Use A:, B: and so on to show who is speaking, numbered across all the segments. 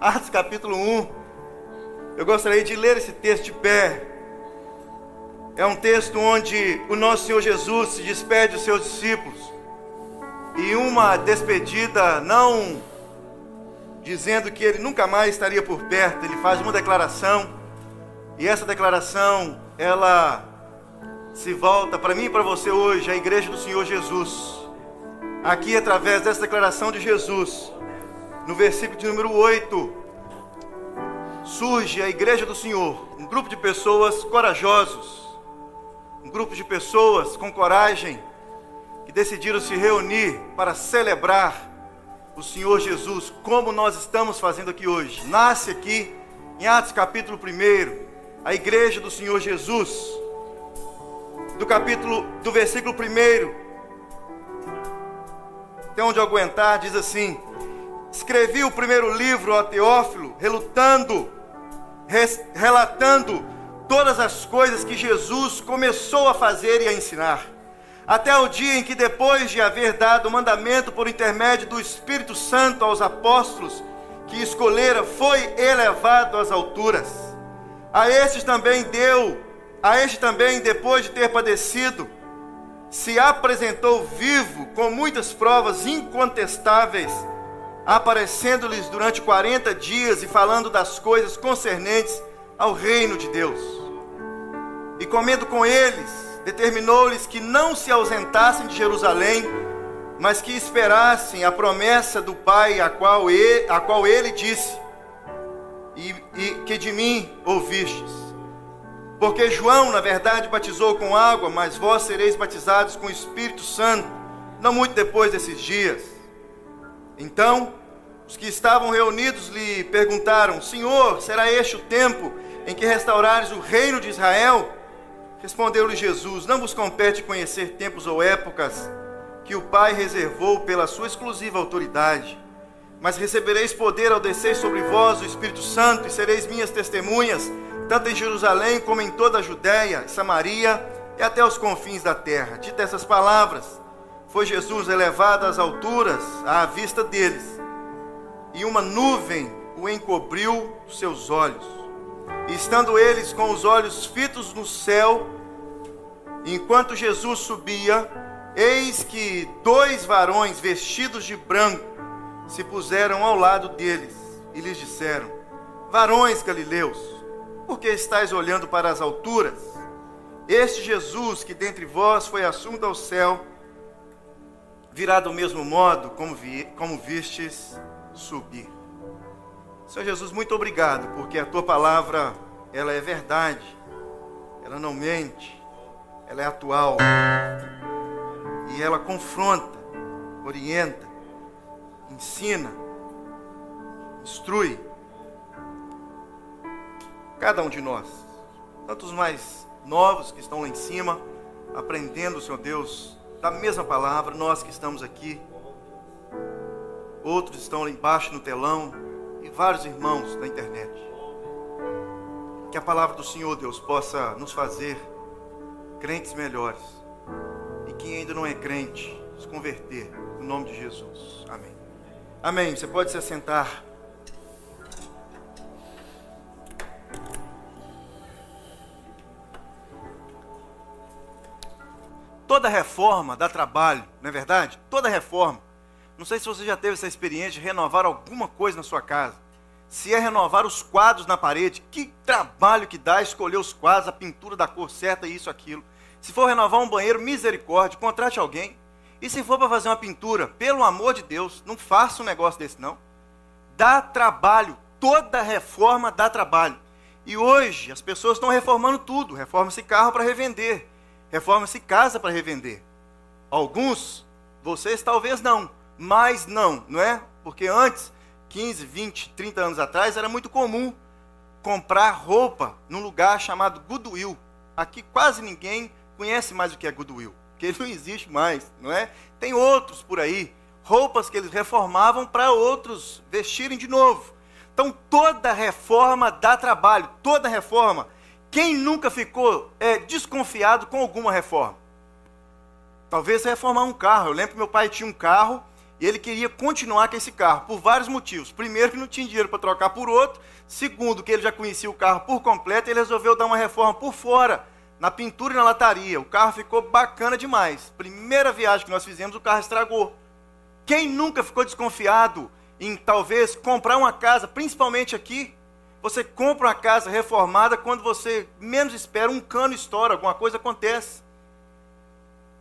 A: Atos capítulo 1. Eu gostaria de ler esse texto de pé. É um texto onde o nosso Senhor Jesus se despede dos seus discípulos. E uma despedida não dizendo que ele nunca mais estaria por perto, ele faz uma declaração. E essa declaração, ela se volta para mim e para você hoje, a igreja do Senhor Jesus. Aqui através dessa declaração de Jesus, no versículo de número 8, surge a igreja do Senhor, um grupo de pessoas corajosos, um grupo de pessoas com coragem, que decidiram se reunir para celebrar o Senhor Jesus, como nós estamos fazendo aqui hoje. Nasce aqui em Atos capítulo 1, a igreja do Senhor Jesus, do capítulo, do versículo 1, tem onde aguentar, diz assim: Escrevi o primeiro livro a Teófilo, relutando, res, relatando todas as coisas que Jesus começou a fazer e a ensinar, até o dia em que, depois de haver dado o mandamento por intermédio do Espírito Santo aos apóstolos que escolhera, foi elevado às alturas. A estes também deu, a este também, depois de ter padecido, se apresentou vivo com muitas provas incontestáveis aparecendo-lhes durante 40 dias e falando das coisas concernentes ao reino de Deus. E comendo com eles, determinou-lhes que não se ausentassem de Jerusalém, mas que esperassem a promessa do Pai, a qual ele, a qual ele disse, e, e que de mim ouvistes. Porque João, na verdade, batizou com água, mas vós sereis batizados com o Espírito Santo, não muito depois desses dias. Então, os que estavam reunidos lhe perguntaram: Senhor, será este o tempo em que restaurares o reino de Israel? Respondeu-lhe Jesus: Não vos compete conhecer tempos ou épocas que o Pai reservou pela sua exclusiva autoridade. Mas recebereis poder ao descer sobre vós o Espírito Santo e sereis minhas testemunhas, tanto em Jerusalém como em toda a Judéia, Samaria e até os confins da terra. Dita essas palavras, foi Jesus elevado às alturas à vista deles, e uma nuvem o encobriu seus olhos. E estando eles com os olhos fitos no céu, enquanto Jesus subia, eis que dois varões vestidos de branco se puseram ao lado deles e lhes disseram: Varões galileus, por que estáis olhando para as alturas? Este Jesus que dentre vós foi assunto ao céu, virá do mesmo modo como, vi, como vistes subir. Senhor Jesus, muito obrigado, porque a tua palavra, ela é verdade, ela não mente, ela é atual, e ela confronta, orienta, ensina, instrui cada um de nós, tanto os mais novos que estão lá em cima, aprendendo, Senhor Deus, da mesma palavra, nós que estamos aqui, outros estão lá embaixo no telão e vários irmãos na internet. Que a palavra do Senhor, Deus, possa nos fazer crentes melhores e quem ainda não é crente, se converter, no nome de Jesus. Amém. Amém. Você pode se assentar. Toda reforma dá trabalho, não é verdade? Toda reforma. Não sei se você já teve essa experiência de renovar alguma coisa na sua casa. Se é renovar os quadros na parede, que trabalho que dá escolher os quadros, a pintura da cor certa, isso, aquilo. Se for renovar um banheiro, misericórdia, contrate alguém. E se for para fazer uma pintura, pelo amor de Deus, não faça um negócio desse não. Dá trabalho, toda reforma dá trabalho. E hoje as pessoas estão reformando tudo, reforma-se carro para revender. Reforma-se casa para revender. Alguns, vocês talvez não, mas não, não é? Porque antes, 15, 20, 30 anos atrás, era muito comum comprar roupa num lugar chamado Goodwill. Aqui quase ninguém conhece mais o que é Goodwill, porque ele não existe mais, não é? Tem outros por aí, roupas que eles reformavam para outros vestirem de novo. Então toda reforma dá trabalho, toda reforma quem nunca ficou é, desconfiado com alguma reforma? Talvez reformar um carro. Eu lembro que meu pai tinha um carro E ele queria continuar com esse carro, por vários motivos. Primeiro, que não tinha dinheiro para trocar por outro. Segundo, que ele já conhecia o carro por completo. E ele resolveu dar uma reforma por fora, na pintura e na lataria. O carro ficou bacana demais. Primeira viagem que nós fizemos, o carro estragou. Quem nunca ficou desconfiado em talvez comprar uma casa, principalmente aqui? Você compra uma casa reformada quando você menos espera, um cano estoura, alguma coisa acontece.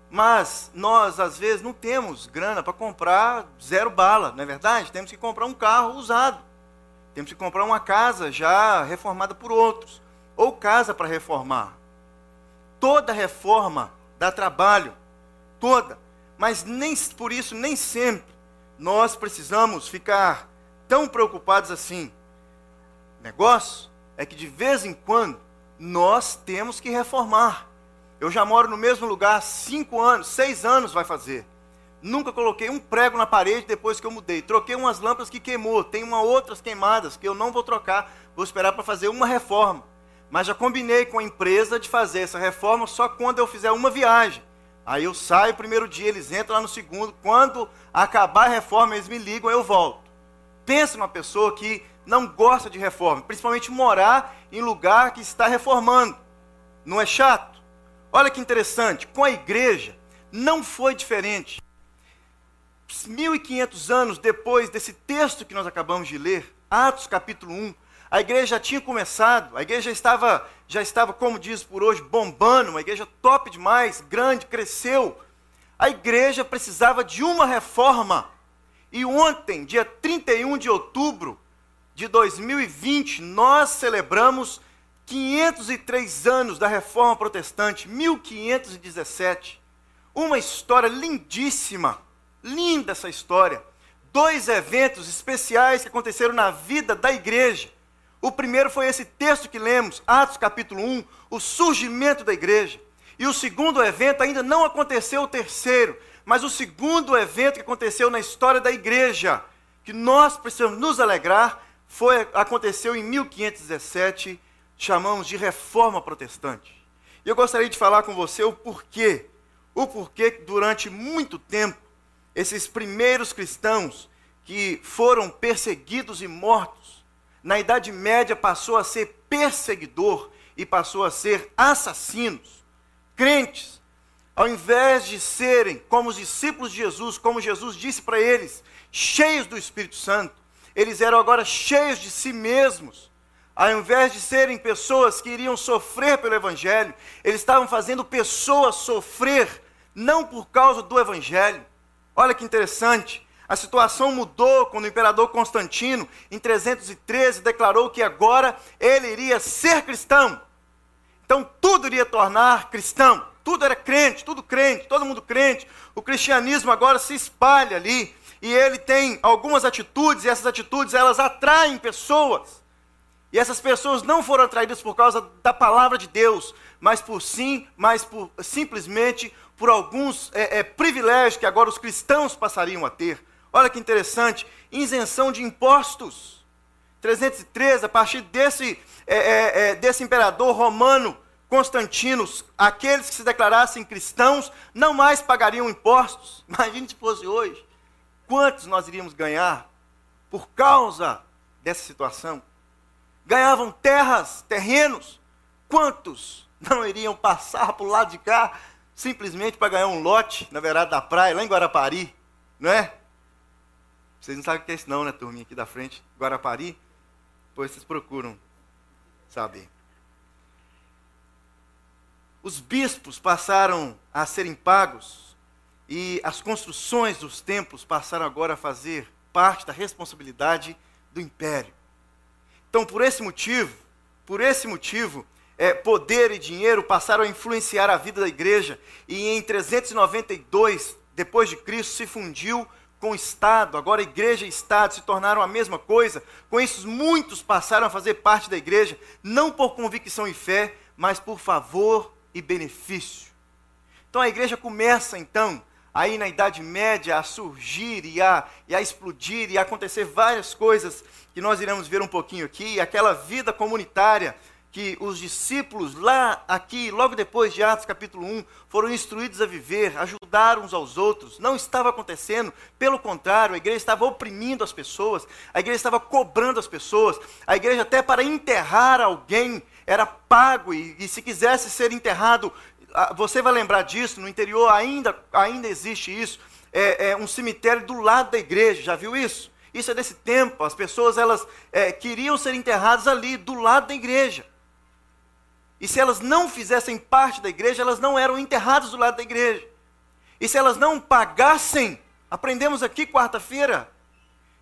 A: Mas nós, às vezes, não temos grana para comprar zero bala, não é verdade? Temos que comprar um carro usado. Temos que comprar uma casa já reformada por outros. Ou casa para reformar. Toda reforma dá trabalho. Toda. Mas nem por isso, nem sempre, nós precisamos ficar tão preocupados assim. O negócio é que de vez em quando nós temos que reformar. Eu já moro no mesmo lugar cinco anos, seis anos vai fazer. Nunca coloquei um prego na parede depois que eu mudei. Troquei umas lâmpadas que queimou, tem uma outras queimadas que eu não vou trocar. Vou esperar para fazer uma reforma. Mas já combinei com a empresa de fazer essa reforma só quando eu fizer uma viagem. Aí eu saio primeiro dia, eles entram lá no segundo. Quando acabar a reforma, eles me ligam, eu volto. Pensa numa pessoa que não gosta de reforma, principalmente morar em lugar que está reformando. Não é chato? Olha que interessante, com a igreja não foi diferente. 1500 anos depois desse texto que nós acabamos de ler, Atos capítulo 1, a igreja já tinha começado, a igreja estava, já estava, como diz por hoje, bombando, uma igreja top demais, grande, cresceu. A igreja precisava de uma reforma. E ontem, dia 31 de outubro de 2020, nós celebramos 503 anos da Reforma Protestante, 1517. Uma história lindíssima, linda essa história. Dois eventos especiais que aconteceram na vida da igreja. O primeiro foi esse texto que lemos, Atos capítulo 1, o surgimento da igreja. E o segundo evento ainda não aconteceu o terceiro, mas o segundo evento que aconteceu na história da igreja, que nós precisamos nos alegrar, foi aconteceu em 1517 chamamos de reforma protestante. E eu gostaria de falar com você o porquê. O porquê que durante muito tempo esses primeiros cristãos que foram perseguidos e mortos, na Idade Média passou a ser perseguidor e passou a ser assassinos. Crentes, ao invés de serem como os discípulos de Jesus, como Jesus disse para eles, cheios do Espírito Santo, eles eram agora cheios de si mesmos ao invés de serem pessoas que iriam sofrer pelo Evangelho, eles estavam fazendo pessoas sofrer, não por causa do Evangelho. Olha que interessante. A situação mudou quando o imperador Constantino, em 313, declarou que agora ele iria ser cristão. Então tudo iria tornar cristão. Tudo era crente, tudo crente, todo mundo crente. O cristianismo agora se espalha ali. E ele tem algumas atitudes, e essas atitudes elas atraem pessoas. E essas pessoas não foram atraídas por causa da palavra de Deus, mas por sim, mas por simplesmente por alguns é, é, privilégios que agora os cristãos passariam a ter. Olha que interessante, isenção de impostos. 313, a partir desse, é, é, é, desse imperador romano Constantino, aqueles que se declarassem cristãos não mais pagariam impostos. Imagine se fosse hoje. Quantos nós iríamos ganhar por causa dessa situação? Ganhavam terras, terrenos. Quantos não iriam passar para o lado de cá simplesmente para ganhar um lote na verdade da praia, lá em Guarapari? Não é? Vocês não sabem o que é isso não, né, turminha aqui da frente, Guarapari? Depois vocês procuram saber. Os bispos passaram a serem pagos e as construções dos templos passaram agora a fazer parte da responsabilidade do império. Então, por esse motivo, por esse motivo, é, poder e dinheiro passaram a influenciar a vida da igreja e em 392 depois de Cristo se fundiu com o Estado. Agora igreja e Estado se tornaram a mesma coisa. Com isso, muitos passaram a fazer parte da igreja, não por convicção e fé, mas por favor e benefício. Então a igreja começa então aí na Idade Média a surgir e a, e a explodir e a acontecer várias coisas que nós iremos ver um pouquinho aqui, aquela vida comunitária que os discípulos lá, aqui, logo depois de Atos capítulo 1, foram instruídos a viver, ajudar uns aos outros. Não estava acontecendo, pelo contrário, a igreja estava oprimindo as pessoas, a igreja estava cobrando as pessoas, a igreja até para enterrar alguém era pago, e, e se quisesse ser enterrado, você vai lembrar disso, no interior ainda, ainda existe isso, é, é um cemitério do lado da igreja, já viu isso? Isso é desse tempo, as pessoas elas é, queriam ser enterradas ali, do lado da igreja. E se elas não fizessem parte da igreja, elas não eram enterradas do lado da igreja. E se elas não pagassem, aprendemos aqui quarta-feira,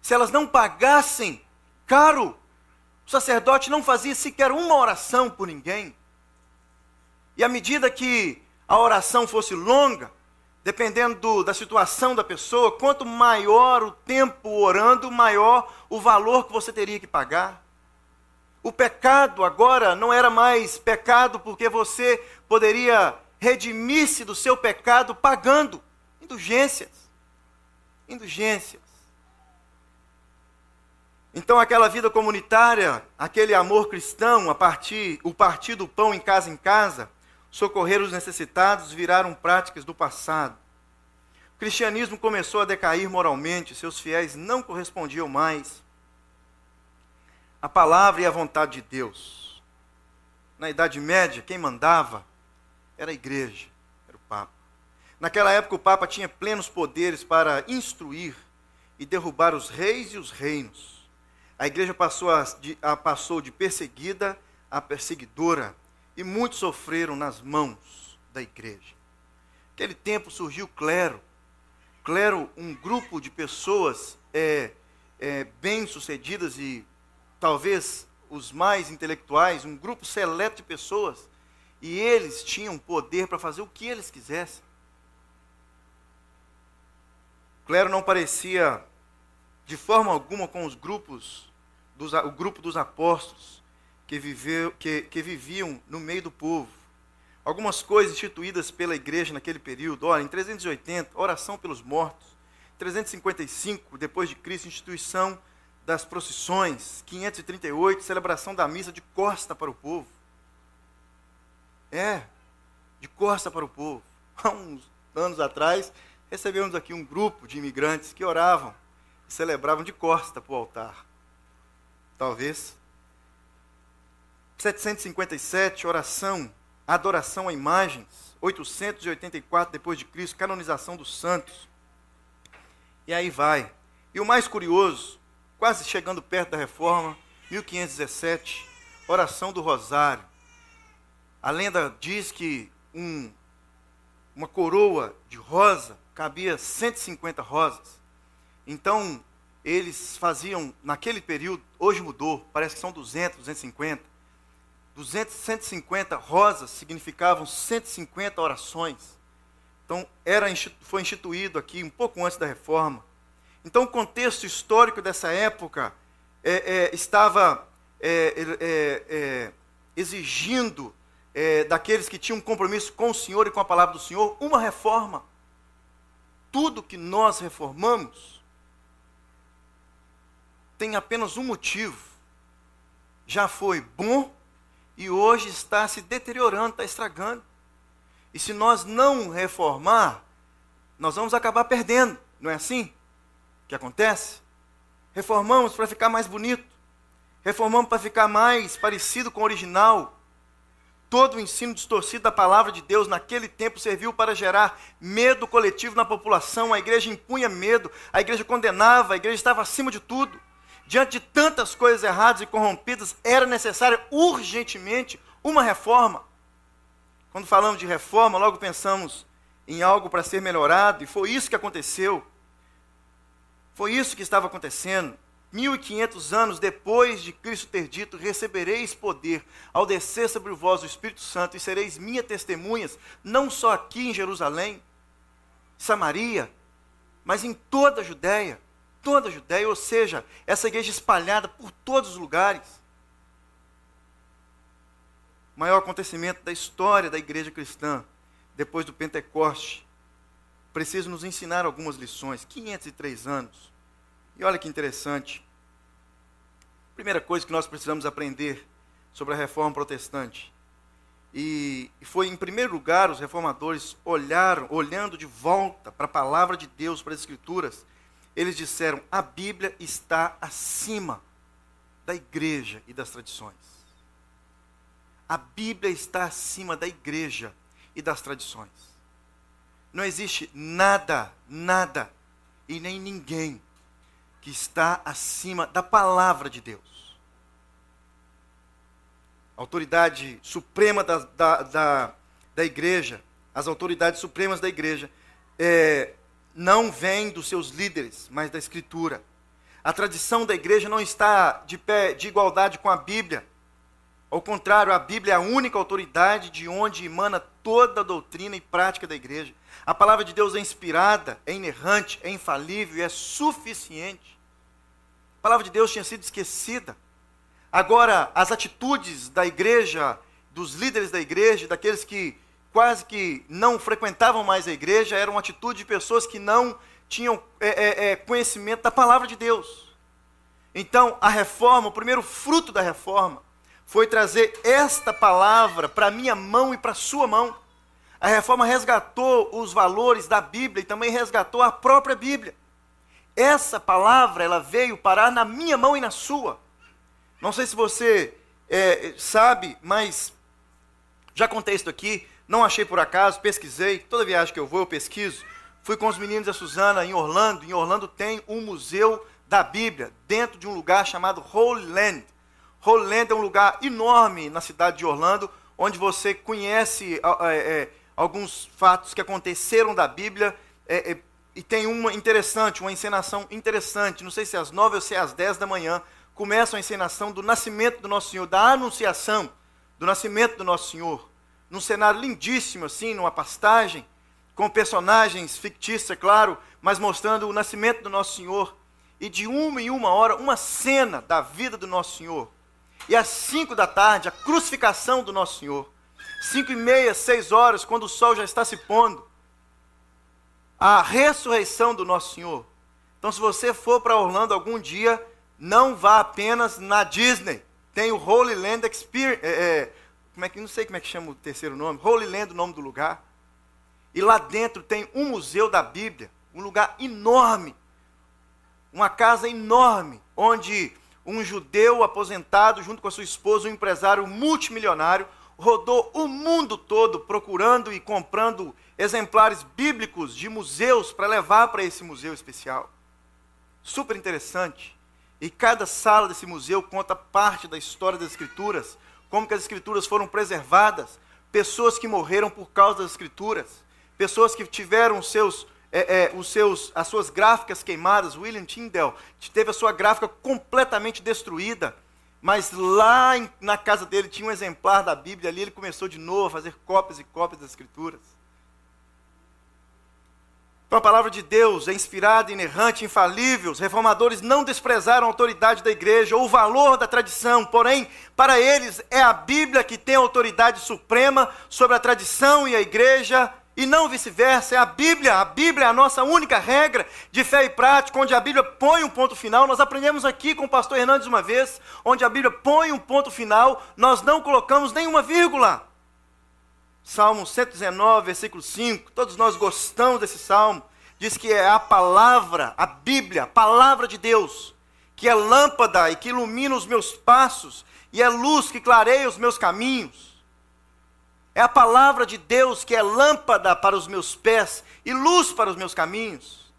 A: se elas não pagassem caro, o sacerdote não fazia sequer uma oração por ninguém. E à medida que a oração fosse longa, dependendo do, da situação da pessoa, quanto maior o tempo orando, maior o valor que você teria que pagar. O pecado agora não era mais pecado porque você poderia redimir-se do seu pecado pagando indulgências. Indulgências. Então aquela vida comunitária, aquele amor cristão, a partir o partir do pão em casa em casa, socorrer os necessitados viraram práticas do passado. O cristianismo começou a decair moralmente, seus fiéis não correspondiam mais a palavra e a vontade de Deus. Na Idade Média, quem mandava era a igreja, era o Papa. Naquela época, o Papa tinha plenos poderes para instruir e derrubar os reis e os reinos. A igreja passou, a, de, a, passou de perseguida a perseguidora e muitos sofreram nas mãos da igreja. Naquele tempo surgiu o clero. Clero, um grupo de pessoas é, é, bem-sucedidas e talvez os mais intelectuais, um grupo seleto de pessoas, e eles tinham poder para fazer o que eles quisessem. Clero não parecia de forma alguma com os grupos, dos, o grupo dos apóstolos, que, viveu, que, que viviam no meio do povo. Algumas coisas instituídas pela igreja naquele período, olha, em 380, oração pelos mortos. 355, depois de Cristo, instituição das procissões, 538, celebração da missa de costa para o povo. É, de costa para o povo. Há uns anos atrás, recebemos aqui um grupo de imigrantes que oravam e celebravam de costa para o altar. Talvez. 757, oração, adoração a imagens. 884 depois de Cristo, canonização dos santos. E aí vai. E o mais curioso quase chegando perto da reforma, 1517, oração do Rosário. A lenda diz que um, uma coroa de rosa cabia 150 rosas. Então, eles faziam, naquele período, hoje mudou, parece que são 200, 250. 200, 150 rosas significavam 150 orações. Então, era, foi instituído aqui um pouco antes da reforma. Então, o contexto histórico dessa época é, é, estava é, é, é exigindo é, daqueles que tinham um compromisso com o Senhor e com a palavra do Senhor uma reforma. Tudo que nós reformamos tem apenas um motivo. Já foi bom e hoje está se deteriorando, está estragando. E se nós não reformar, nós vamos acabar perdendo, não é assim? que acontece? Reformamos para ficar mais bonito. Reformamos para ficar mais parecido com o original. Todo o ensino distorcido da palavra de Deus naquele tempo serviu para gerar medo coletivo na população. A igreja impunha medo, a igreja condenava, a igreja estava acima de tudo. Diante de tantas coisas erradas e corrompidas, era necessária urgentemente uma reforma. Quando falamos de reforma, logo pensamos em algo para ser melhorado, e foi isso que aconteceu. Foi isso que estava acontecendo. 1500 anos depois de Cristo ter dito: Recebereis poder ao descer sobre vós o Espírito Santo e sereis minhas testemunhas, não só aqui em Jerusalém, Samaria, mas em toda a Judéia. Toda a Judéia, ou seja, essa igreja espalhada por todos os lugares. O maior acontecimento da história da igreja cristã, depois do Pentecoste, precisa nos ensinar algumas lições. 503 anos. E olha que interessante. Primeira coisa que nós precisamos aprender sobre a reforma protestante. E foi em primeiro lugar os reformadores olharam, olhando de volta para a palavra de Deus, para as escrituras, eles disseram: a Bíblia está acima da igreja e das tradições. A Bíblia está acima da igreja e das tradições. Não existe nada, nada e nem ninguém que está acima da palavra de Deus autoridade suprema da, da, da, da igreja, as autoridades supremas da igreja, é, não vêm dos seus líderes, mas da Escritura. A tradição da igreja não está de pé de igualdade com a Bíblia. Ao contrário, a Bíblia é a única autoridade de onde emana toda a doutrina e prática da igreja. A palavra de Deus é inspirada, é inerrante, é infalível e é suficiente. A palavra de Deus tinha sido esquecida. Agora, as atitudes da igreja, dos líderes da igreja, daqueles que quase que não frequentavam mais a igreja, eram atitude de pessoas que não tinham é, é, é, conhecimento da palavra de Deus. Então, a reforma, o primeiro fruto da reforma, foi trazer esta palavra para minha mão e para sua mão. A reforma resgatou os valores da Bíblia e também resgatou a própria Bíblia. Essa palavra, ela veio parar na minha mão e na sua. Não sei se você é, sabe, mas já contei isso aqui, não achei por acaso, pesquisei, toda viagem que eu vou eu pesquiso. Fui com os meninos da Suzana em Orlando, em Orlando tem um museu da Bíblia, dentro de um lugar chamado Holy Land. Holy Land é um lugar enorme na cidade de Orlando, onde você conhece é, é, alguns fatos que aconteceram da Bíblia, é, é, e tem uma interessante, uma encenação interessante, não sei se é às nove ou se é às dez da manhã, começam a encenação do nascimento do nosso Senhor, da anunciação do nascimento do nosso Senhor. Num cenário lindíssimo, assim, numa pastagem, com personagens fictícios, é claro, mas mostrando o nascimento do nosso Senhor. E de uma em uma hora, uma cena da vida do nosso Senhor. E às cinco da tarde, a crucificação do nosso Senhor. Cinco e meia, seis horas, quando o sol já está se pondo. A ressurreição do nosso Senhor. Então, se você for para Orlando algum dia, não vá apenas na Disney. Tem o Holy Land Experience. É, é, como é que, não sei como é que chama o terceiro nome. Holy Land, o nome do lugar. E lá dentro tem um museu da Bíblia. Um lugar enorme. Uma casa enorme. Onde um judeu aposentado, junto com a sua esposa, um empresário multimilionário, rodou o mundo todo procurando e comprando exemplares bíblicos de museus para levar para esse museu especial. Super interessante. E cada sala desse museu conta parte da história das Escrituras, como que as Escrituras foram preservadas, pessoas que morreram por causa das Escrituras, pessoas que tiveram os seus, é, é, os seus, as suas gráficas queimadas. William Tyndale teve a sua gráfica completamente destruída, mas lá em, na casa dele tinha um exemplar da Bíblia ali, ele começou de novo a fazer cópias e cópias das Escrituras. Então a palavra de Deus é inspirada, inerrante, infalível. Os reformadores não desprezaram a autoridade da igreja ou o valor da tradição, porém, para eles é a Bíblia que tem autoridade suprema sobre a tradição e a igreja, e não vice-versa. É a Bíblia, a Bíblia é a nossa única regra de fé e prática, onde a Bíblia põe um ponto final. Nós aprendemos aqui com o pastor Hernandes uma vez, onde a Bíblia põe um ponto final, nós não colocamos nenhuma vírgula. Salmo 119, versículo 5. Todos nós gostamos desse salmo. Diz que é a palavra, a Bíblia, a palavra de Deus, que é lâmpada e que ilumina os meus passos, e é luz que clareia os meus caminhos. É a palavra de Deus que é lâmpada para os meus pés e luz para os meus caminhos.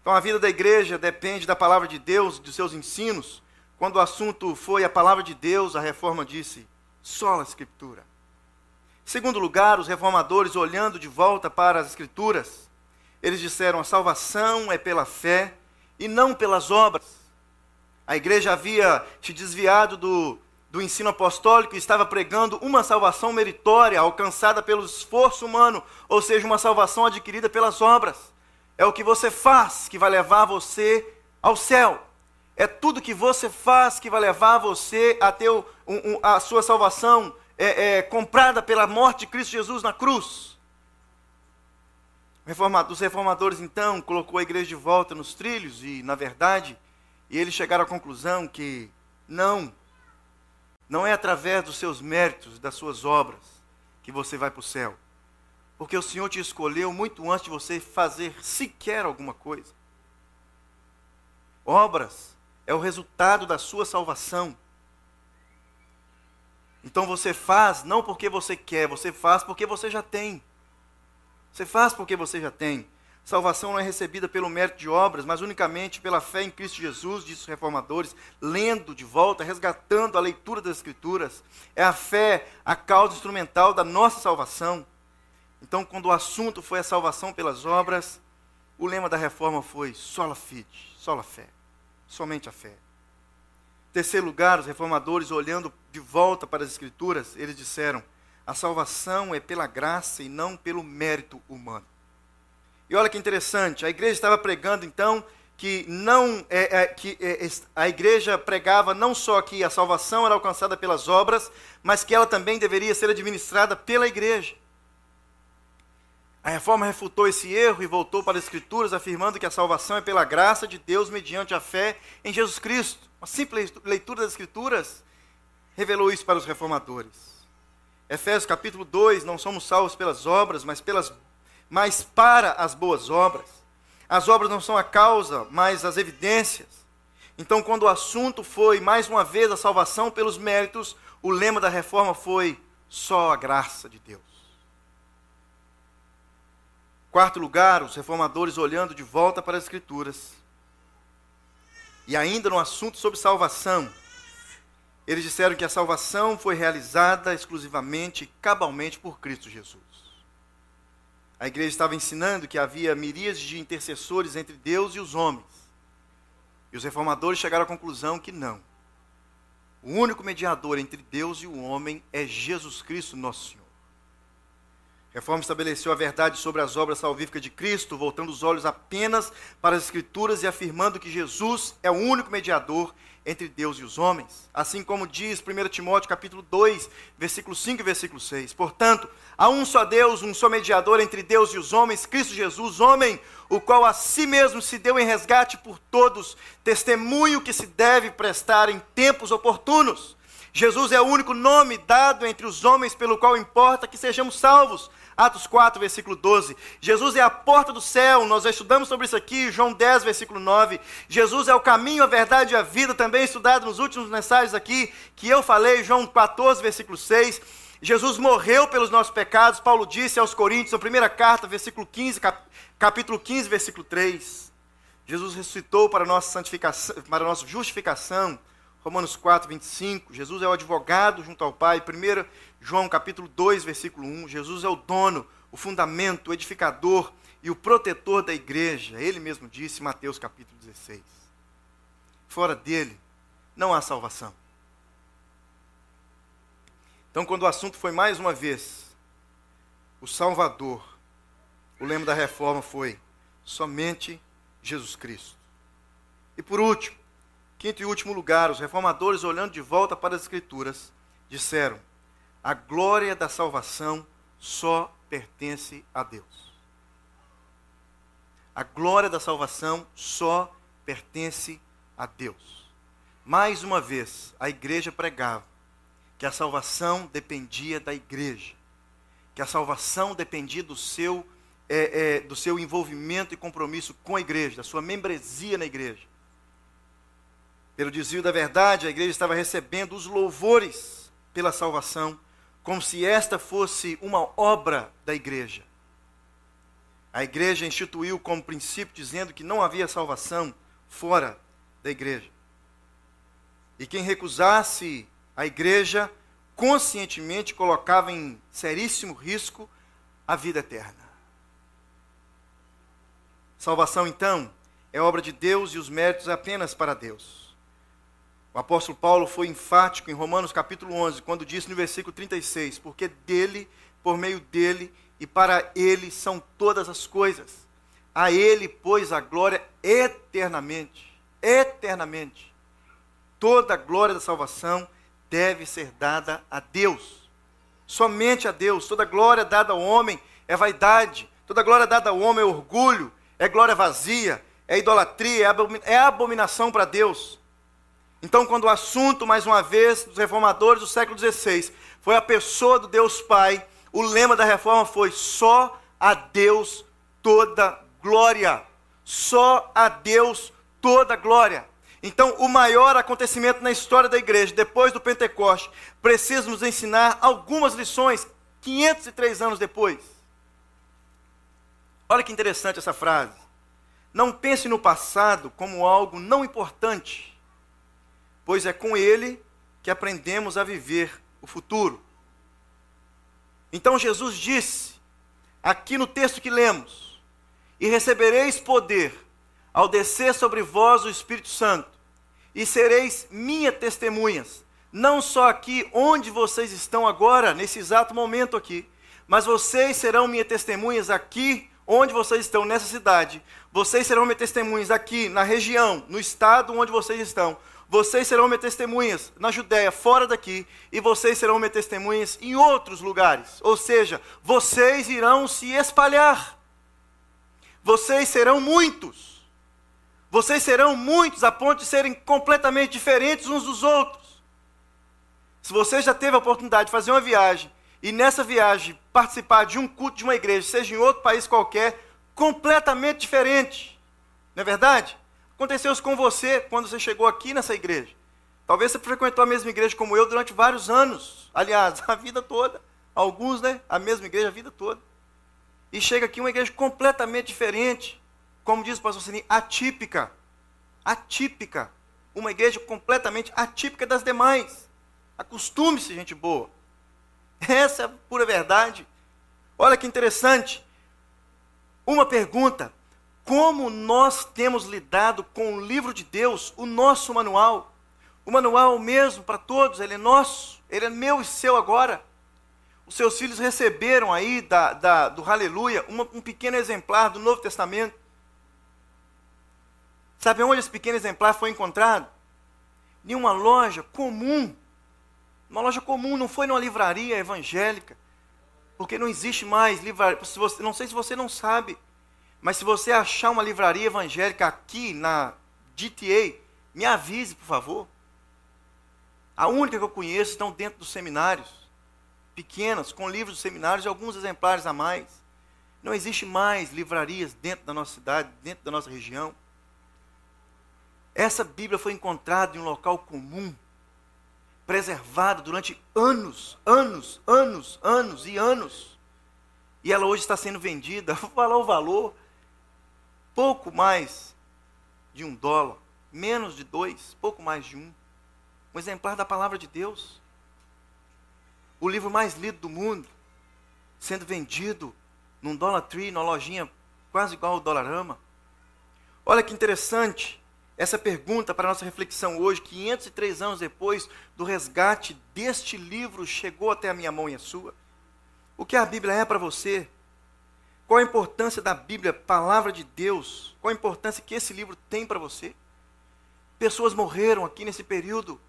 A: Então a vida da igreja depende da palavra de Deus, dos seus ensinos. Quando o assunto foi a palavra de Deus, a reforma disse: só a Escritura. Segundo lugar, os reformadores, olhando de volta para as Escrituras, eles disseram: a salvação é pela fé e não pelas obras. A igreja havia se desviado do, do ensino apostólico e estava pregando uma salvação meritória, alcançada pelo esforço humano, ou seja, uma salvação adquirida pelas obras. É o que você faz que vai levar você ao céu. É tudo que você faz que vai levar você a ter um, um, a sua salvação é, é, comprada pela morte de Cristo Jesus na cruz. Os reformadores, então, colocou a igreja de volta nos trilhos e, na verdade, e eles chegaram à conclusão que não, Não é através dos seus méritos, das suas obras, que você vai para o céu. Porque o Senhor te escolheu muito antes de você fazer sequer alguma coisa. Obras é o resultado da sua salvação. Então você faz não porque você quer, você faz porque você já tem. Você faz porque você já tem. Salvação não é recebida pelo mérito de obras, mas unicamente pela fé em Cristo Jesus, diz os reformadores, lendo de volta, resgatando a leitura das Escrituras. É a fé a causa instrumental da nossa salvação. Então, quando o assunto foi a salvação pelas obras, o lema da reforma foi sola fide, sola fé, somente a fé. Terceiro lugar, os reformadores, olhando de volta para as Escrituras, eles disseram: a salvação é pela graça e não pelo mérito humano. E olha que interessante, a igreja estava pregando então que não é, é, que é, a igreja pregava não só que a salvação era alcançada pelas obras, mas que ela também deveria ser administrada pela igreja. A reforma refutou esse erro e voltou para as Escrituras, afirmando que a salvação é pela graça de Deus mediante a fé em Jesus Cristo. Uma simples leitura das Escrituras revelou isso para os reformadores. Efésios capítulo 2, não somos salvos pelas obras, mas pelas mas para as boas obras. As obras não são a causa, mas as evidências. Então, quando o assunto foi, mais uma vez, a salvação pelos méritos, o lema da reforma foi só a graça de Deus. Quarto lugar, os reformadores olhando de volta para as Escrituras. E ainda no assunto sobre salvação, eles disseram que a salvação foi realizada exclusivamente, cabalmente por Cristo Jesus. A igreja estava ensinando que havia miríades de intercessores entre Deus e os homens. E os reformadores chegaram à conclusão que não. O único mediador entre Deus e o homem é Jesus Cristo, nosso Senhor. Reforma estabeleceu a verdade sobre as obras salvíficas de Cristo, voltando os olhos apenas para as Escrituras e afirmando que Jesus é o único mediador entre Deus e os homens, assim como diz 1 Timóteo capítulo 2, versículo 5 e versículo 6. Portanto, há um só Deus, um só mediador entre Deus e os homens, Cristo Jesus, homem, o qual a si mesmo se deu em resgate por todos, testemunho que se deve prestar em tempos oportunos. Jesus é o único nome dado entre os homens pelo qual importa que sejamos salvos. Atos 4, versículo 12. Jesus é a porta do céu, nós já estudamos sobre isso aqui, João 10, versículo 9. Jesus é o caminho, a verdade e a vida, também estudado nos últimos mensagens aqui, que eu falei, João 14, versículo 6. Jesus morreu pelos nossos pecados, Paulo disse aos Coríntios, na primeira carta, versículo 15, cap, capítulo 15, versículo 3. Jesus ressuscitou para nossa santificação, para nossa justificação, Romanos 4, 25. Jesus é o advogado junto ao Pai. 1 João capítulo 2, versículo 1. Jesus é o dono, o fundamento, o edificador e o protetor da igreja. Ele mesmo disse, Mateus capítulo 16. Fora dele, não há salvação. Então, quando o assunto foi mais uma vez o Salvador, o lema da reforma foi somente Jesus Cristo. E por último, Quinto e último lugar, os reformadores, olhando de volta para as Escrituras, disseram: a glória da salvação só pertence a Deus. A glória da salvação só pertence a Deus. Mais uma vez, a igreja pregava que a salvação dependia da igreja, que a salvação dependia do seu, é, é, do seu envolvimento e compromisso com a igreja, da sua membresia na igreja. Pelo desvio da verdade, a igreja estava recebendo os louvores pela salvação, como se esta fosse uma obra da igreja. A igreja instituiu como princípio dizendo que não havia salvação fora da igreja. E quem recusasse a igreja, conscientemente colocava em seríssimo risco a vida eterna. Salvação, então, é obra de Deus e os méritos apenas para Deus. O apóstolo Paulo foi enfático em Romanos capítulo 11, quando disse no versículo 36: Porque dele, por meio dele e para ele são todas as coisas. A ele, pois, a glória eternamente. Eternamente. Toda a glória da salvação deve ser dada a Deus. Somente a Deus. Toda glória dada ao homem é vaidade. Toda glória dada ao homem é orgulho, é glória vazia, é idolatria, é abominação para Deus. Então, quando o assunto, mais uma vez, dos reformadores do século XVI foi a pessoa do Deus Pai, o lema da reforma foi só a Deus toda glória. Só a Deus toda glória. Então, o maior acontecimento na história da igreja, depois do Pentecoste, precisa nos ensinar algumas lições 503 anos depois. Olha que interessante essa frase. Não pense no passado como algo não importante, pois é com ele que aprendemos a viver o futuro. Então Jesus disse, aqui no texto que lemos: E recebereis poder ao descer sobre vós o Espírito Santo, e sereis minhas testemunhas, não só aqui onde vocês estão agora, nesse exato momento aqui, mas vocês serão minhas testemunhas aqui onde vocês estão, nessa cidade. Vocês serão minhas testemunhas aqui na região, no estado onde vocês estão. Vocês serão minhas testemunhas na Judéia, fora daqui, e vocês serão minhas testemunhas em outros lugares. Ou seja, vocês irão se espalhar. Vocês serão muitos. Vocês serão muitos a ponto de serem completamente diferentes uns dos outros. Se você já teve a oportunidade de fazer uma viagem e nessa viagem participar de um culto de uma igreja, seja em outro país qualquer, completamente diferente, não é verdade? Aconteceu isso com você quando você chegou aqui nessa igreja. Talvez você frequentou a mesma igreja como eu durante vários anos. Aliás, a vida toda. Alguns, né? A mesma igreja a vida toda. E chega aqui uma igreja completamente diferente como diz o pastor Sininho, atípica. Atípica. Uma igreja completamente atípica das demais. Acostume-se, gente boa. Essa é a pura verdade. Olha que interessante. Uma pergunta: como nós temos lidado com o livro de Deus, o nosso manual? O manual mesmo para todos, ele é nosso, ele é meu e seu agora. Os seus filhos receberam aí da, da do Aleluia um pequeno exemplar do Novo Testamento. Sabe onde esse pequeno exemplar foi encontrado? Em uma loja comum. Uma loja comum, não foi numa livraria evangélica. Porque não existe mais livraria. não sei se você não sabe, mas se você achar uma livraria evangélica aqui na GTA, me avise, por favor. A única que eu conheço estão dentro dos seminários, pequenas, com livros dos seminários e alguns exemplares a mais. Não existe mais livrarias dentro da nossa cidade, dentro da nossa região. Essa Bíblia foi encontrada em um local comum, preservada durante anos, anos, anos, anos e anos. E ela hoje está sendo vendida, vou falar o valor, pouco mais de um dólar, menos de dois, pouco mais de um. Um exemplar da palavra de Deus. O livro mais lido do mundo, sendo vendido num Dollar Tree, numa lojinha quase igual ao Dollarama. Olha que interessante essa pergunta para a nossa reflexão hoje, 503 anos depois do resgate deste livro, chegou até a minha mão e a sua. O que a Bíblia é para você? Qual a importância da Bíblia, palavra de Deus? Qual a importância que esse livro tem para você? Pessoas morreram aqui nesse período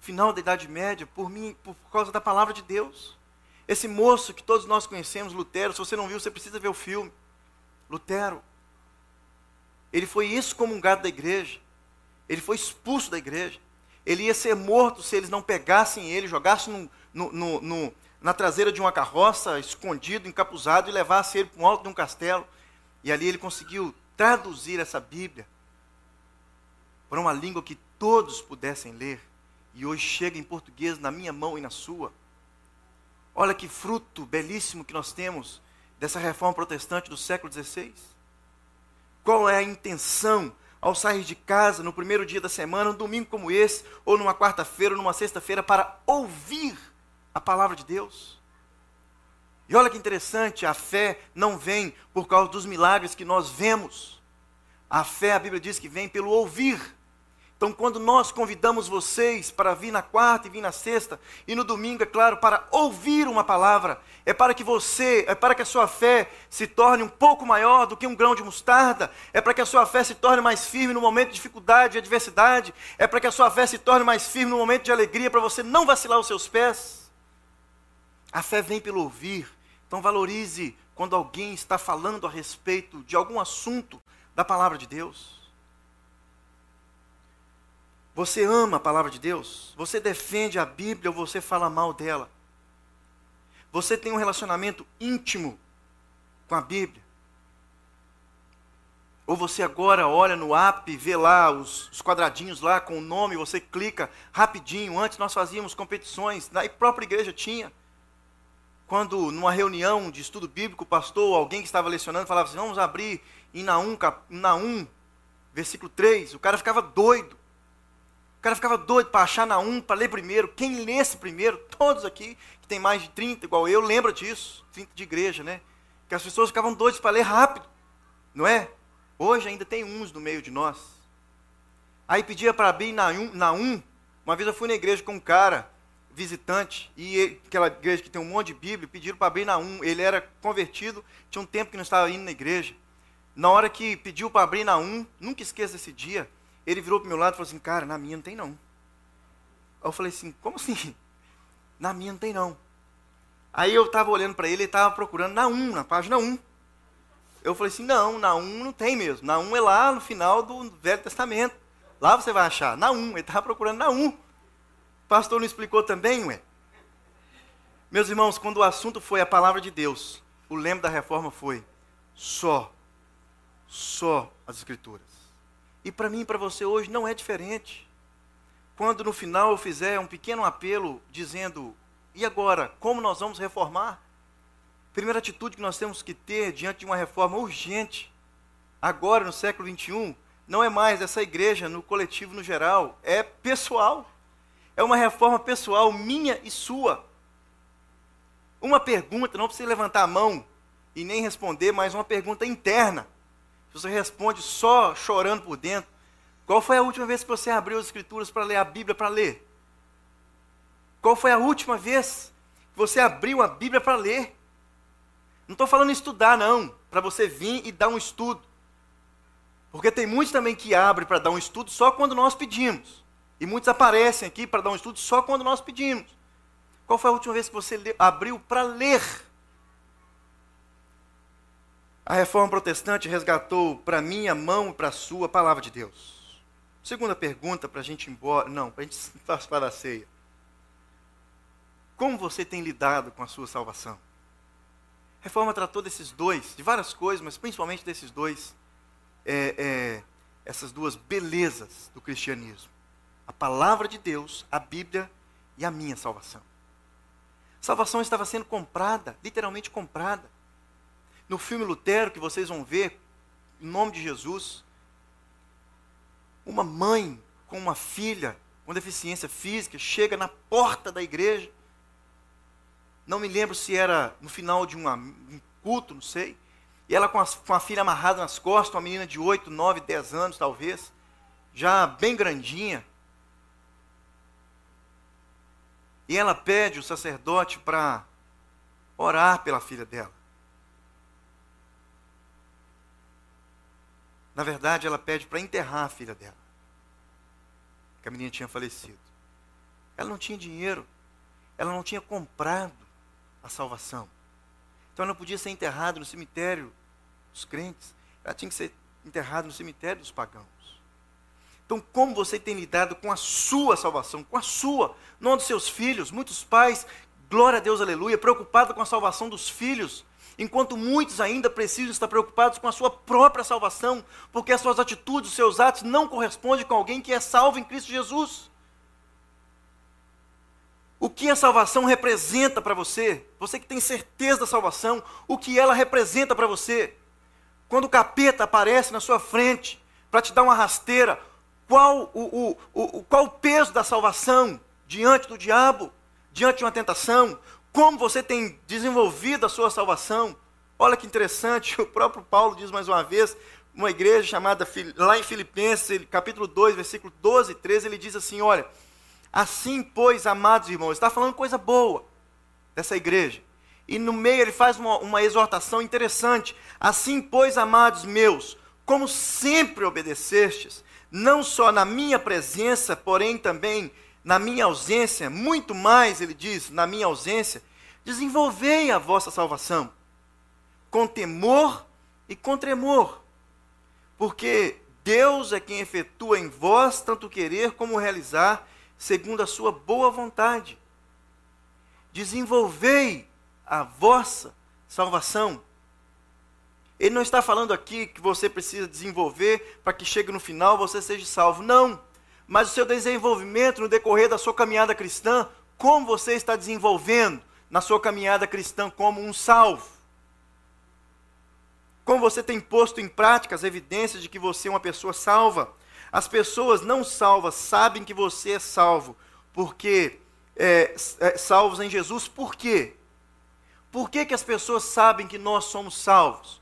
A: final da Idade Média por mim, por causa da palavra de Deus. Esse moço que todos nós conhecemos, Lutero, se você não viu, você precisa ver o filme. Lutero, ele foi excomungado da igreja. Ele foi expulso da igreja. Ele ia ser morto se eles não pegassem ele, jogassem no, no, no, na traseira de uma carroça, escondido, encapuzado, e levassem ele para o alto de um castelo. E ali ele conseguiu traduzir essa Bíblia para uma língua que todos pudessem ler. E hoje chega em português na minha mão e na sua. Olha que fruto belíssimo que nós temos dessa reforma protestante do século XVI. Qual é a intenção ao sair de casa no primeiro dia da semana, um domingo como esse, ou numa quarta-feira, ou numa sexta-feira, para ouvir a palavra de Deus? E olha que interessante, a fé não vem por causa dos milagres que nós vemos. A fé, a Bíblia diz que vem pelo ouvir então, quando nós convidamos vocês para vir na quarta e vir na sexta, e no domingo, é claro, para ouvir uma palavra, é para que você, é para que a sua fé se torne um pouco maior do que um grão de mostarda, é para que a sua fé se torne mais firme no momento de dificuldade e adversidade, é para que a sua fé se torne mais firme no momento de alegria, para você não vacilar os seus pés. A fé vem pelo ouvir. Então, valorize quando alguém está falando a respeito de algum assunto da palavra de Deus. Você ama a palavra de Deus? Você defende a Bíblia ou você fala mal dela? Você tem um relacionamento íntimo com a Bíblia? Ou você agora olha no app, vê lá os, os, quadradinhos lá com o nome, você clica rapidinho. Antes nós fazíamos competições, na própria igreja tinha. Quando numa reunião de estudo bíblico, o pastor alguém que estava lecionando falava assim: vamos abrir em Naum, cap, Naum, versículo 3. O cara ficava doido. O cara ficava doido para achar Naum, para ler primeiro. Quem lesse primeiro, todos aqui, que tem mais de 30, igual eu, lembra disso. 30 de igreja, né? Que as pessoas ficavam doidas para ler rápido, não é? Hoje ainda tem uns no meio de nós. Aí pedia para abrir na um. Uma vez eu fui na igreja com um cara, visitante, e ele, aquela igreja que tem um monte de Bíblia, pediram para abrir na um. Ele era convertido, tinha um tempo que não estava indo na igreja. Na hora que pediu para abrir na um, nunca esqueça esse dia, ele virou para o meu lado e falou assim: Cara, na minha não tem não. Aí eu falei assim: Como assim? Na minha não tem não. Aí eu estava olhando para ele, ele estava procurando na 1, na página 1. Eu falei assim: não, na 1 não tem mesmo. Na 1 é lá no final do Velho Testamento. Lá você vai achar. Na 1, ele estava procurando na 1. Pastor não explicou também, ué? Meus irmãos, quando o assunto foi a palavra de Deus, o lema da reforma foi só, só as Escrituras. E para mim e para você hoje não é diferente. Quando no final eu fizer um pequeno apelo dizendo: e agora, como nós vamos reformar? Primeira atitude que nós temos que ter diante de uma reforma urgente, agora no século 21, não é mais essa igreja no coletivo no geral, é pessoal. É uma reforma pessoal minha e sua. Uma pergunta, não precisa levantar a mão e nem responder, mas uma pergunta interna. Você responde só chorando por dentro. Qual foi a última vez que você abriu as escrituras para ler a Bíblia para ler? Qual foi a última vez que você abriu a Bíblia para ler? Não estou falando em estudar, não, para você vir e dar um estudo. Porque tem muitos também que abrem para dar um estudo só quando nós pedimos. E muitos aparecem aqui para dar um estudo só quando nós pedimos. Qual foi a última vez que você abriu para ler? A reforma protestante resgatou para mim a mão e para a sua a palavra de Deus. Segunda pergunta para a gente ir embora. Não, para a gente para a ceia. Como você tem lidado com a sua salvação? A reforma tratou desses dois, de várias coisas, mas principalmente desses dois, é, é, essas duas belezas do cristianismo: a palavra de Deus, a Bíblia e a minha salvação. Salvação estava sendo comprada, literalmente comprada. No filme Lutero, que vocês vão ver, em nome de Jesus, uma mãe com uma filha com deficiência física chega na porta da igreja não me lembro se era no final de uma, um culto, não sei. E ela com com a filha amarrada nas costas, uma menina de 8, 9, 10 anos talvez, já bem grandinha. E ela pede o sacerdote para orar pela filha dela. Na verdade, ela pede para enterrar a filha dela. Que a menina tinha falecido. Ela não tinha dinheiro. Ela não tinha comprado a salvação. Então ela não podia ser enterrado no cemitério dos crentes, ela tinha que ser enterrada no cemitério dos pagãos. Então, como você tem lidado com a sua salvação, com a sua, não dos seus filhos? Muitos pais, glória a Deus, aleluia, preocupados com a salvação dos filhos, enquanto muitos ainda precisam estar preocupados com a sua própria salvação, porque as suas atitudes, os seus atos não correspondem com alguém que é salvo em Cristo Jesus. O que a salvação representa para você? Você que tem certeza da salvação, o que ela representa para você? Quando o capeta aparece na sua frente para te dar uma rasteira, qual o, o, o, qual o peso da salvação diante do diabo, diante de uma tentação? Como você tem desenvolvido a sua salvação? Olha que interessante, o próprio Paulo diz mais uma vez, uma igreja chamada lá em Filipenses, capítulo 2, versículo 12 e 13, ele diz assim: olha Assim, pois, amados irmãos, está falando coisa boa dessa igreja. E no meio ele faz uma, uma exortação interessante. Assim, pois, amados meus, como sempre obedecestes, não só na minha presença, porém também na minha ausência, muito mais, ele diz, na minha ausência, desenvolvei a vossa salvação, com temor e com tremor, porque Deus é quem efetua em vós tanto querer como realizar, segundo a sua boa vontade. Desenvolvei a vossa salvação. Ele não está falando aqui que você precisa desenvolver para que chegue no final você seja salvo. Não. Mas o seu desenvolvimento no decorrer da sua caminhada cristã, como você está desenvolvendo na sua caminhada cristã como um salvo? Como você tem posto em prática as evidências de que você é uma pessoa salva? As pessoas não salvas sabem que você é salvo, porque é, é, salvos em Jesus. Por quê? Por que, que as pessoas sabem que nós somos salvos?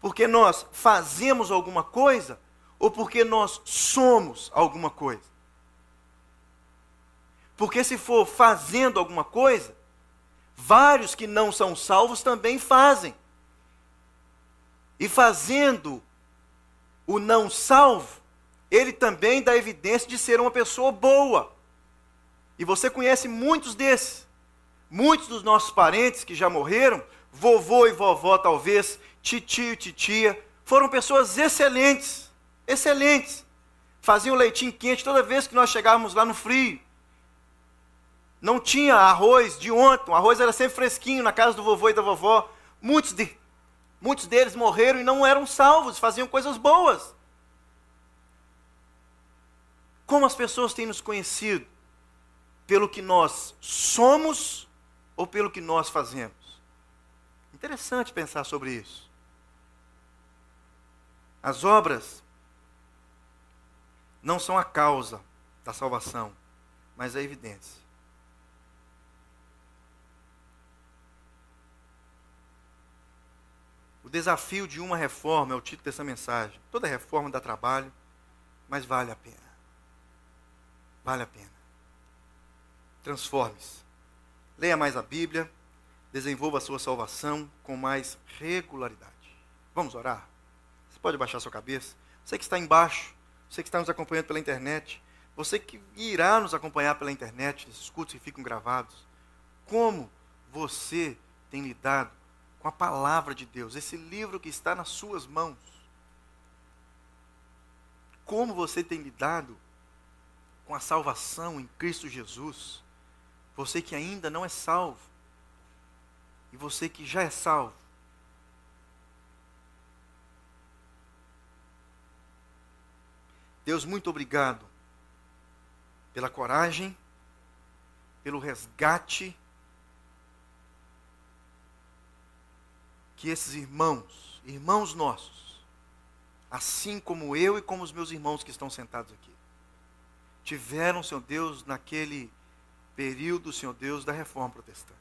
A: Porque nós fazemos alguma coisa ou porque nós somos alguma coisa? Porque se for fazendo alguma coisa, vários que não são salvos também fazem. E fazendo o não salvo, ele também dá evidência de ser uma pessoa boa. E você conhece muitos desses. Muitos dos nossos parentes que já morreram, vovô e vovó talvez, titio titia, foram pessoas excelentes, excelentes. Faziam leitinho quente toda vez que nós chegávamos lá no frio. Não tinha arroz de ontem, o arroz era sempre fresquinho na casa do vovô e da vovó. Muitos de, Muitos deles morreram e não eram salvos, faziam coisas boas. Como as pessoas têm nos conhecido? Pelo que nós somos ou pelo que nós fazemos? Interessante pensar sobre isso. As obras não são a causa da salvação, mas a evidência. O desafio de uma reforma é o título dessa mensagem. Toda reforma dá trabalho, mas vale a pena. Vale a pena. Transforme-se. Leia mais a Bíblia. Desenvolva a sua salvação com mais regularidade. Vamos orar? Pode baixar sua cabeça? Você que está embaixo, você que está nos acompanhando pela internet, você que irá nos acompanhar pela internet, esses cultos que ficam gravados, como você tem lidado com a palavra de Deus, esse livro que está nas suas mãos. Como você tem lidado com a salvação em Cristo Jesus? Você que ainda não é salvo, e você que já é salvo. Deus, muito obrigado pela coragem, pelo resgate que esses irmãos, irmãos nossos, assim como eu e como os meus irmãos que estão sentados aqui, tiveram, Senhor Deus, naquele período, Senhor Deus, da reforma protestante.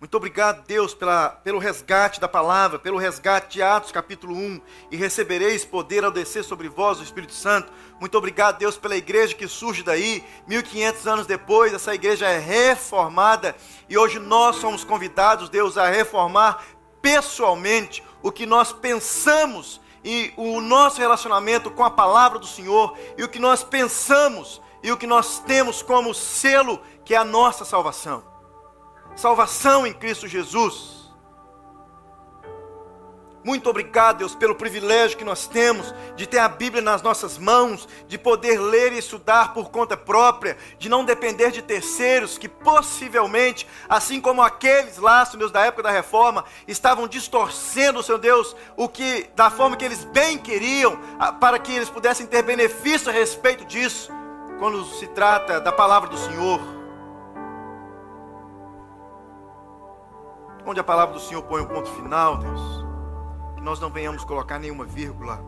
A: Muito obrigado, Deus, pela, pelo resgate da palavra, pelo resgate de Atos capítulo 1. E recebereis poder ao descer sobre vós o Espírito Santo. Muito obrigado, Deus, pela igreja que surge daí. 1500 anos depois, essa igreja é reformada. E hoje nós somos convidados, Deus, a reformar pessoalmente o que nós pensamos e o nosso relacionamento com a palavra do Senhor. E o que nós pensamos e o que nós temos como selo, que é a nossa salvação salvação em Cristo Jesus. Muito obrigado, Deus, pelo privilégio que nós temos de ter a Bíblia nas nossas mãos, de poder ler e estudar por conta própria, de não depender de terceiros que possivelmente, assim como aqueles lá, Senhor Deus, da época da reforma, estavam distorcendo, Senhor Deus, o que da forma que eles bem queriam, para que eles pudessem ter benefício a respeito disso, quando se trata da palavra do Senhor. Onde a palavra do Senhor põe um ponto final, Deus, que nós não venhamos colocar nenhuma vírgula.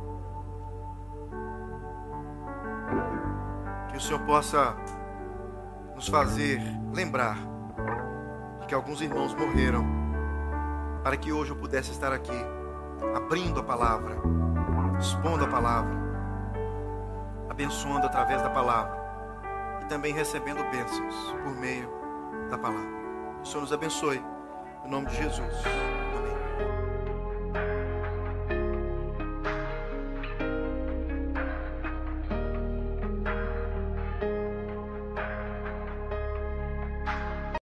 A: Que o Senhor possa nos fazer lembrar de que alguns irmãos morreram para que hoje eu pudesse estar aqui abrindo a palavra, expondo a palavra, abençoando através da palavra e também recebendo bênçãos por meio da palavra. O Senhor nos abençoe. Nome de Jesus.